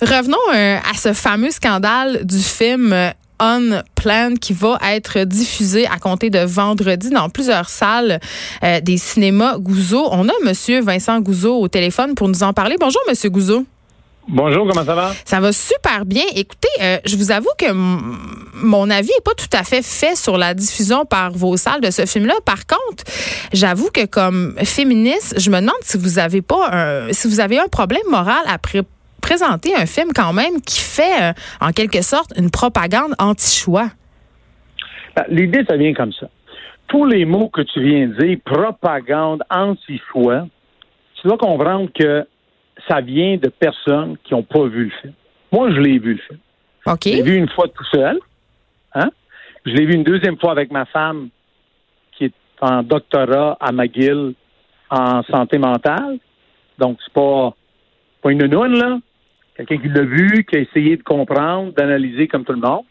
Revenons euh, à ce fameux scandale du film euh, On Plan qui va être diffusé à compter de vendredi dans plusieurs salles euh, des cinémas Gouzeau. On a Monsieur Vincent Gouzeau au téléphone pour nous en parler. Bonjour, Monsieur Gouzeau. Bonjour, comment ça va? Ça va super bien. Écoutez, euh, je vous avoue que mon avis est pas tout à fait fait sur la diffusion par vos salles de ce film-là. Par contre, j'avoue que comme féministe, je me demande si vous avez pas un, si vous avez un problème moral après présenter un film quand même qui fait euh, en quelque sorte une propagande anti-choix. Ben, l'idée, ça vient comme ça. Tous les mots que tu viens de dire, propagande, anti-choix, tu dois comprendre que ça vient de personnes qui n'ont pas vu le film. Moi, je l'ai vu le film. OK. Je l'ai vu une fois tout seul. Hein? Je l'ai vu une deuxième fois avec ma femme qui est en doctorat à McGill en santé mentale. Donc, c'est pas, pas une noune, là quelqu'un qui l'a vu, qui a essayé de comprendre, d'analyser comme tout le monde.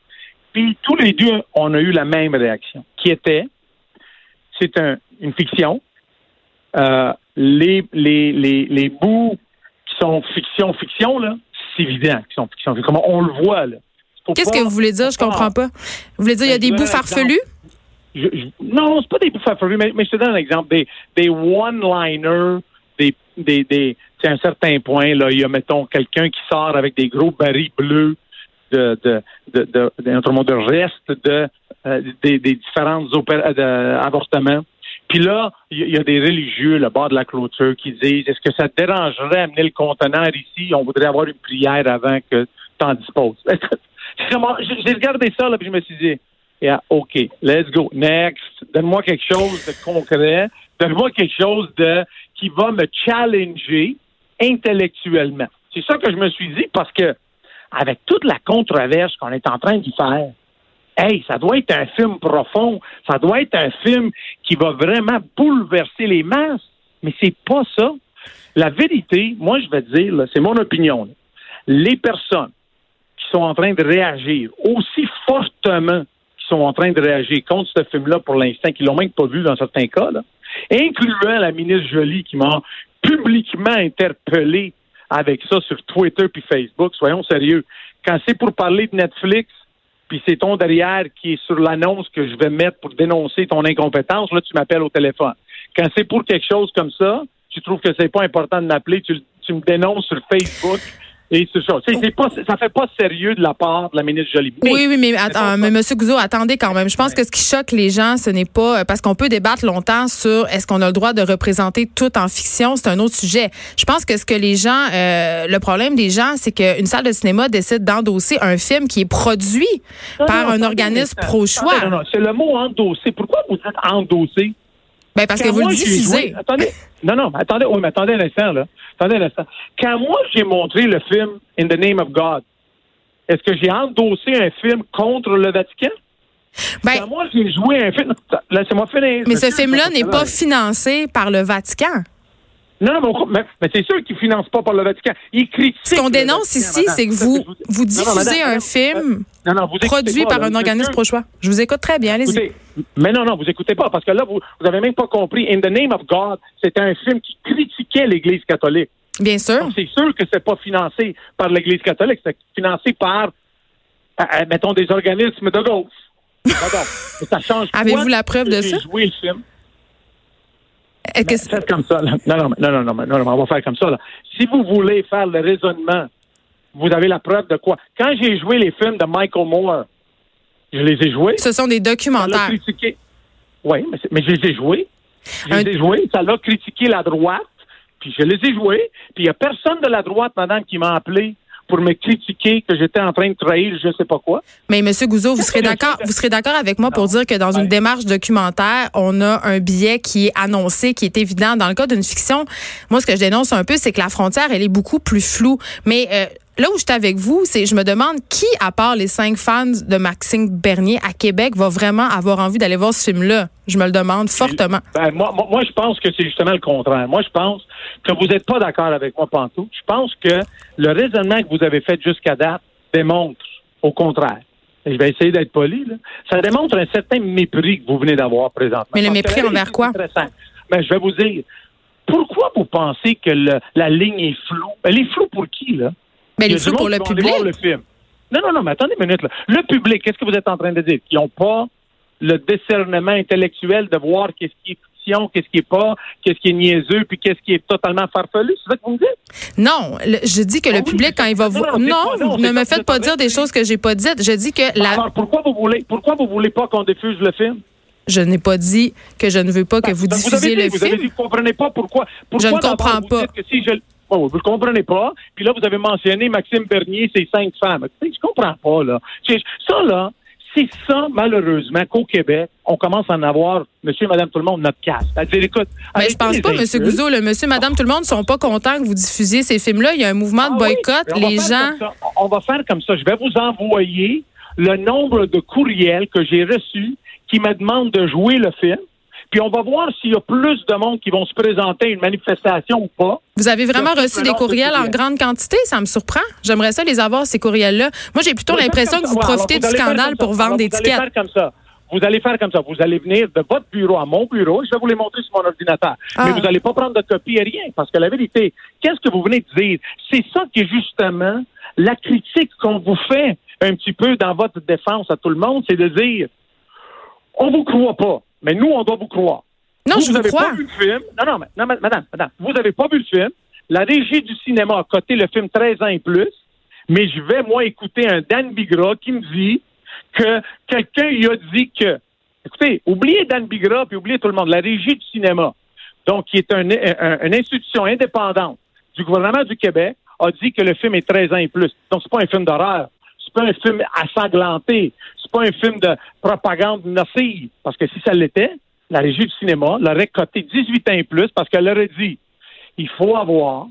Puis tous les deux, on a eu la même réaction, qui était, c'est une fiction. Euh, les, les, les, les bouts qui sont fiction, fiction, là, c'est évident qu'ils sont fiction. Comment on le voit, là. Qu'est-ce que vous voulez dire? Je comprends pas. Vous voulez dire qu'il y a des bouts farfelus? Je, je, non, c'est pas des bouts farfelus, mais, mais je te donne un exemple. Des, des one-liners, des, des, des à un certain point, là, il y a, mettons, quelqu'un qui sort avec des gros barils bleus de, de, de, de, de, reste de, euh, des, des différentes euh, avortements. Puis là, il y, a des religieux, le bord de la clôture, qui disent est-ce que ça te dérangerait amener le conteneur ici? On voudrait avoir une prière avant que tu en disposes. J'ai regardé ça, là, puis je me suis dit yeah, OK, let's go. Next. Donne-moi quelque chose de concret. Donne-moi quelque chose de qui va me challenger intellectuellement. C'est ça que je me suis dit parce que avec toute la controverse qu'on est en train d'y faire, hey, ça doit être un film profond, ça doit être un film qui va vraiment bouleverser les masses, mais c'est pas ça. La vérité, moi je vais te dire, c'est mon opinion. les personnes qui sont en train de réagir aussi fortement qui sont en train de réagir contre ce film-là pour l'instant, qui l'ont même pas vu dans certains cas, là, incluant la ministre Jolie qui m'a publiquement interpellé avec ça sur Twitter puis Facebook. Soyons sérieux. Quand c'est pour parler de Netflix, puis c'est ton derrière qui est sur l'annonce que je vais mettre pour dénoncer ton incompétence, là, tu m'appelles au téléphone. Quand c'est pour quelque chose comme ça, tu trouves que c'est pas important de m'appeler, tu, tu me dénonces sur Facebook et c'est ça. C'est pas, ça fait pas sérieux de la part de la ministre Jolie. oui, oui, mais, attends, mais M. Gouzeau, attendez quand même. Je pense que ce qui choque les gens, ce n'est pas parce qu'on peut débattre longtemps sur est-ce qu'on a le droit de représenter tout en fiction. C'est un autre sujet. Je pense que ce que les gens, euh, le problème des gens, c'est qu'une salle de cinéma décide d'endosser un film qui est produit par un organisme pro-choix. Non, non, c'est le mot endosser. Pourquoi vous dites endosser? Ben parce que vous le diffusez. attendez, non, non, attendez, oui, mais attendez un instant, là. Attendez un instant. Quand moi, j'ai montré le film In the Name of God, est-ce que j'ai endossé un film contre le Vatican? Ben, Quand moi, j'ai joué un film. Laissez-moi finir. Mais ce film-là n'est pas financé par le Vatican. Non, non, mais, mais c'est sûr qu'ils ne financent pas par le Vatican. Ils critiquent. Ce qu'on dénonce ici, c'est que vous, vous diffusez un film produit par un organisme pro-choix. Je vous écoute très bien, allez-y. Mais non, non, vous écoutez pas, parce que là, vous n'avez même pas compris. In the Name of God, c'était un film qui critiquait l'Église catholique. Bien sûr. C'est sûr que c'est pas financé par l'Église catholique, c'est financé par, euh, euh, mettons, des organismes de gauche. ça change Avez-vous la preuve de ça? joué le film? Faites comme ça. Non, non, non, non, non, non, on va faire comme ça. Là. Si vous voulez faire le raisonnement, vous avez la preuve de quoi? Quand j'ai joué les films de Michael Moore, je les ai joués. Ce sont des documentaires. Oui, mais, mais, je les ai joués. Je les ai joués. Ça l'a critiqué la droite. Puis je les ai joués. Puis il n'y a personne de la droite, madame, qui m'a appelé pour me critiquer que j'étais en train de trahir je ne sais pas quoi. Mais Monsieur Gouzeau, vous serez d'accord, vous serez d'accord avec moi pour dire que dans une démarche documentaire, on a un biais qui est annoncé, qui est évident. Dans le cas d'une fiction, moi, ce que je dénonce un peu, c'est que la frontière, elle est beaucoup plus floue. Mais euh, là où je suis avec vous, c'est je me demande qui, à part les cinq fans de Maxime Bernier à Québec, va vraiment avoir envie d'aller voir ce film-là? Je me le demande fortement. Ben, moi, moi, je pense que c'est justement le contraire. Moi, je pense que vous n'êtes pas d'accord avec moi, Pantou. Je pense que le raisonnement que vous avez fait jusqu'à date démontre au contraire. Et je vais essayer d'être poli. Là. Ça démontre un certain mépris que vous venez d'avoir présentement. Mais le mépris envers quoi? Ben, je vais vous dire, pourquoi vous pensez que la ligne est floue? Elle est floue pour qui, là? Mais les flous pour le public. Le film. Non, non, non, mais attendez une minute. Là. Le public, qu'est-ce que vous êtes en train de dire? Ils n'ont pas le discernement intellectuel de voir qu'est-ce qui est fiction, qu'est-ce qui est pas, qu'est-ce qui est niaiseux, puis qu'est-ce qui est totalement farfelu. C'est ça que vous me dites? Non, je dis que le ah public, quand il va voir. Non, ne me faites pas dire des choses que j'ai pas dites. Je dis que la. Alors, pourquoi vous voulez, pourquoi vous voulez pas qu'on diffuse le film? Je n'ai pas dit que je ne veux pas que ben, vous diffusiez le vous film. Avez dit, vous comprenez pas pourquoi. pourquoi je ne comprends pas. Que si je, vous ne comprenez pas. Puis là, vous avez mentionné Maxime Bernier, ses cinq femmes. Je comprends pas, là. Ça, là, c'est ça, malheureusement, qu'au Québec, on commence à en avoir, monsieur, madame, tout le monde, notre casse. C'est-à-dire, écoute. Mais je pense pas, monsieur Gouzeau, le monsieur, madame, tout le monde ne sont pas contents que vous diffusiez ces films-là. Il y a un mouvement de ah boycott. Les gens. On va faire comme ça. Je vais vous envoyer le nombre de courriels que j'ai reçus qui me demandent de jouer le film. Puis on va voir s'il y a plus de monde qui vont se présenter à une manifestation ou pas. Vous avez vraiment reçu des courriels en grande quantité? Ça me surprend. J'aimerais ça les avoir, ces courriels-là. Moi, j'ai plutôt l'impression que vous profitez du scandale pour vendre des tickets. Vous allez faire comme ça. Vous allez faire comme ça. Vous allez venir de votre bureau à mon bureau. Je vais vous les montrer sur mon ordinateur. Ah. Mais vous n'allez pas prendre de copie et rien. Parce que la vérité, qu'est-ce que vous venez de dire? C'est ça qui est justement la critique qu'on vous fait un petit peu dans votre défense à tout le monde. C'est de dire, on vous croit pas. Mais nous, on doit vous croire. Non, vous, je vous avez pas vu le film. Non, non, non, madame, madame, vous n'avez pas vu le film. La régie du cinéma a coté le film 13 ans et plus. Mais je vais, moi, écouter un Dan Bigra qui me dit que quelqu'un lui a dit que. Écoutez, oubliez Dan Bigra puis oubliez tout le monde. La régie du cinéma, donc qui est une institution indépendante du gouvernement du Québec, a dit que le film est 13 ans et plus. Donc, c'est pas un film d'horreur. C'est pas un film assanglanté. C'est pas un film de propagande nocive. Parce que si ça l'était, la régie du cinéma l'aurait coté 18 ans et plus parce qu'elle aurait dit il faut avoir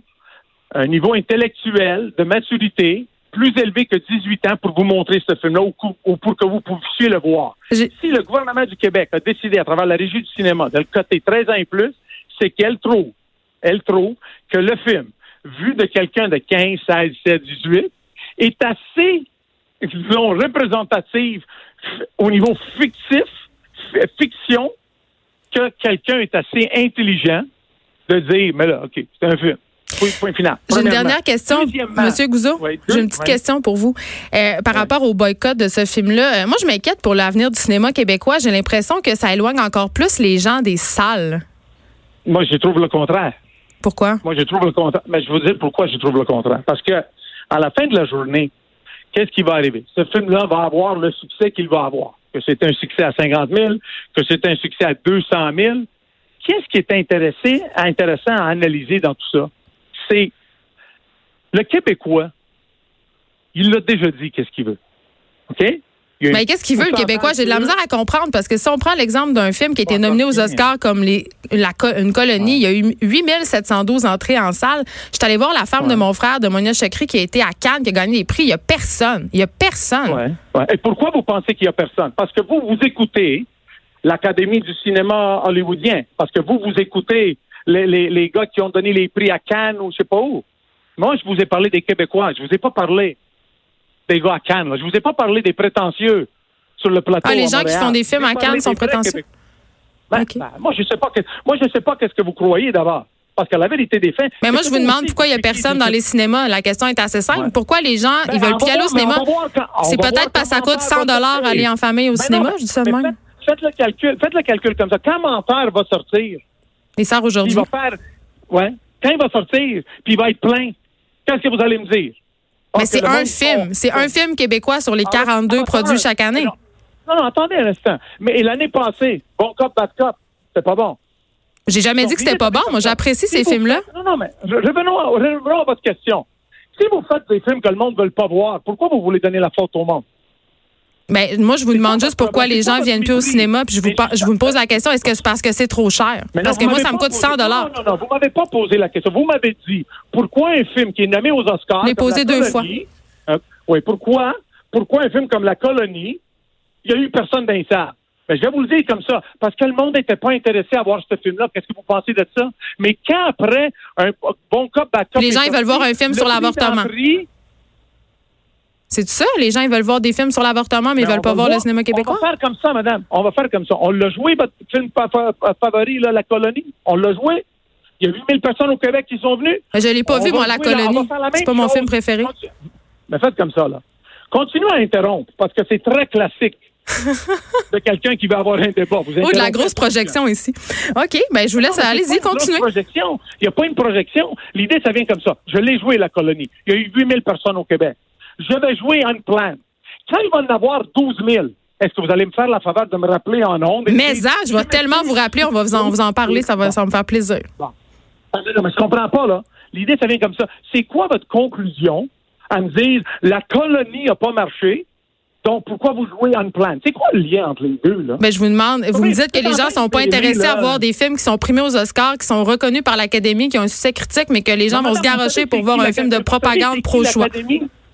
un niveau intellectuel de maturité plus élevé que 18 ans pour vous montrer ce film-là ou, pour que vous puissiez le voir. Si le gouvernement du Québec a décidé à travers la régie du cinéma de le coter 13 ans et plus, c'est qu'elle trouve, elle trouve que le film, vu de quelqu'un de 15, 16, 17, 18, est assez, disons, représentatif au niveau fictif, fiction, que quelqu'un est assez intelligent de dire, mais là, OK, c'est un film. Point final. J'ai une dernière question, Monsieur Gouzeau. J'ai une petite question pour vous. Euh, par rapport au boycott de ce film-là, euh, moi, je m'inquiète pour l'avenir du cinéma québécois. J'ai l'impression que ça éloigne encore plus les gens des salles. Moi, je trouve le contraire. Pourquoi? Moi, je trouve le contraire. Mais je vais vous dire pourquoi je trouve le contraire. Parce que, à la fin de la journée, qu'est-ce qui va arriver? Ce film-là va avoir le succès qu'il va avoir que c'est un succès à 50 000, que c'est un succès à 200 000. Qu'est-ce qui est intéressant à analyser dans tout ça? C'est le Québécois, il l'a déjà dit qu'est-ce qu'il veut. OK? Mais qu'est-ce qu'il veut, le Québécois? J'ai de la misère à comprendre parce que si on prend l'exemple d'un film qui a été nominé aux Oscars comme les, la, une colonie, il y a eu 8712 entrées en salle. Je suis allée voir la femme de mon frère, de Monia Chakri, qui a été à Cannes, qui a gagné des prix. Il n'y a personne. Il n'y a personne. Et pourquoi vous pensez qu'il n'y a personne? Parce que vous, vous écoutez l'Académie du cinéma hollywoodien. Parce que vous, vous écoutez les, les, les gars qui ont donné les prix à Cannes ou je sais pas où. Moi, je vous ai parlé des Québécois. Je vous ai pas parlé des gars à Cannes. Je vous ai pas parlé des prétentieux sur le plateau. Ah, les gens qui font des films à Cannes sont prétentieux. Ben, ben, moi, je sais pas que, moi, je sais pas qu'est-ce que vous croyez d'abord. Parce que la vérité des faits. Mais moi, je vous demande pourquoi il n'y a personne dans les cinémas. La question est assez simple. Pourquoi les gens, ben, ils veulent plus aller au cinéma? C'est peut-être parce que ça coûte 100 dollars aller en famille au cinéma, je dis ça même. Faites, le calcul, faites le calcul comme ça. Quand Menteur va sortir? Il sort aujourd'hui. Il va faire, ouais. Quand il va sortir, puis il va être plein, qu'est-ce que vous allez me dire? Mais c'est un film. C'est un film québécois sur les 42 ah, produits chaque année. Non, non, attendez un instant. Mais l'année passée, Bon Cop, Bad Cop, c'était pas bon. J'ai jamais dit que c'était pas bon. Moi, j'apprécie ces films-là. Non, non, mais revenons à, votre question. Si vous faites des films que le monde ne veut pas voir, pourquoi vous voulez donner la faute au monde? Ben, moi, je vous demande juste pourquoi les gens viennent plus au cinéma, puis je vous, je vous pose la question, est-ce que c'est parce que c'est trop cher? parce que moi, ça me coûte 100 dollars. Non, non, non, vous m'avez pas posé la question. Vous m'avez dit, pourquoi un film qui est nommé aux Oscars... Je l'ai posé deux fois. Euh, oui, pourquoi, pourquoi un film comme La Colonie, il n'y a eu personne dans les salles? Ben, je vais vous le dire comme ça, parce que le monde n'était pas intéressé à voir ce film-là. Qu'est-ce que vous pensez de ça? Mais quand après un bon cop, Les gens, ils veulent voir un film sur l'avortement. C'est ça? Les gens, ils veulent voir des films sur l'avortement, mais, ils ils veulent pas voir, le cinéma québécois? On va faire comme ça, madame. On va faire comme ça. On l'a joué, votre film favori, là, La Colonie. On l'a joué. Il y a 8000 personnes au Québec qui sont venues. Je ne l'ai pas vu, moi, La Colonie. C'est pas mon film préféré. mais faites comme ça, là. Continuez à interrompre, parce que c'est très classique de quelqu'un qui veut avoir un débat. Vous oh, de la grosse projection ici. OK, ben je vous laisse, allez-y, continuez. projection. Il n'y a pas une projection. L'idée, ça vient comme ça. Je l'ai joué, la colonie. Il y a eu 8000 personnes au Québec. Je vais jouer en plan. Quand il va en avoir 12 000, est-ce que vous allez me faire la faveur de me rappeler en ondes? Mais ça, je vais tellement vous rappeler, on va vous en, vous en parler, ça va, ça va me faire plaisir. Bon. Ah, non, mais je comprends pas, là. L'idée, ça vient comme ça. C'est quoi votre conclusion à me dire la colonie n'a pas marché? Donc, pourquoi vous jouez plan? C'est quoi le lien entre les deux, là? Ben, je vous demande, vous me dites que les gens sont pas intéressés à voir des films qui sont primés aux Oscars, qui sont reconnus par l'Académie, qui ont un succès critique, mais que les gens vont se garrocher pour voir un film de propagande pro-choix.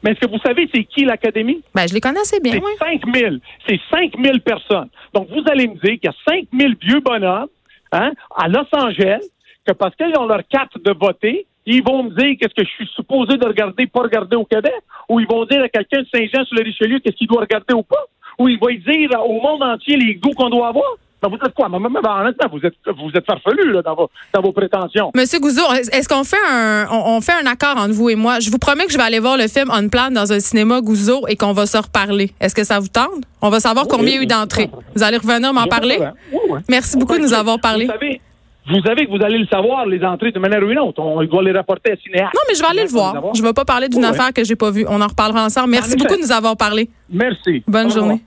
Mais est-ce que vous savez c'est qui l'Académie? Ben, je les connais assez bien. C'est 5 000. C'est 5 000 personnes. Donc, vous allez me dire qu'il y a 5 000 vieux bonhommes hein, à Los Angeles que parce qu'ils ont leur carte de voter, ils vont me dire qu'est-ce que je suis supposé de regarder, pas regarder au Québec, ou ils vont dire à quelqu'un de Saint-Jean sur le Richelieu qu'est-ce qu'il doit regarder ou pas, ou ils vont dire au monde entier les goûts qu'on doit avoir. Ben, vous êtes quoi? Ben, honnêtement, vous êtes, vous êtes farfelu là, dans, vos, dans vos prétentions. Monsieur Gouzeau, est-ce qu'on fait un on, fait un accord entre vous et moi? Je vous promets que je vais aller voir le film On Plan dans un cinéma Gouzeau et qu'on va se reparler. Est-ce que ça vous tente? On va savoir combien il y a eu d'entrées. Vous allez revenir m'en parler? Merci beaucoup de nous avoir parlé. Vous savez, vous savez que vous allez le savoir, les entrées, de manière ou d'une autre. On doit les rapporter à Cinéaste. Non, mais je vais aller le voir. Je ne vais pas parler d'une affaire que j'ai pas vue. On en reparlera ensemble. Merci beaucoup de nous avoir parlé. Merci. Bonne journée.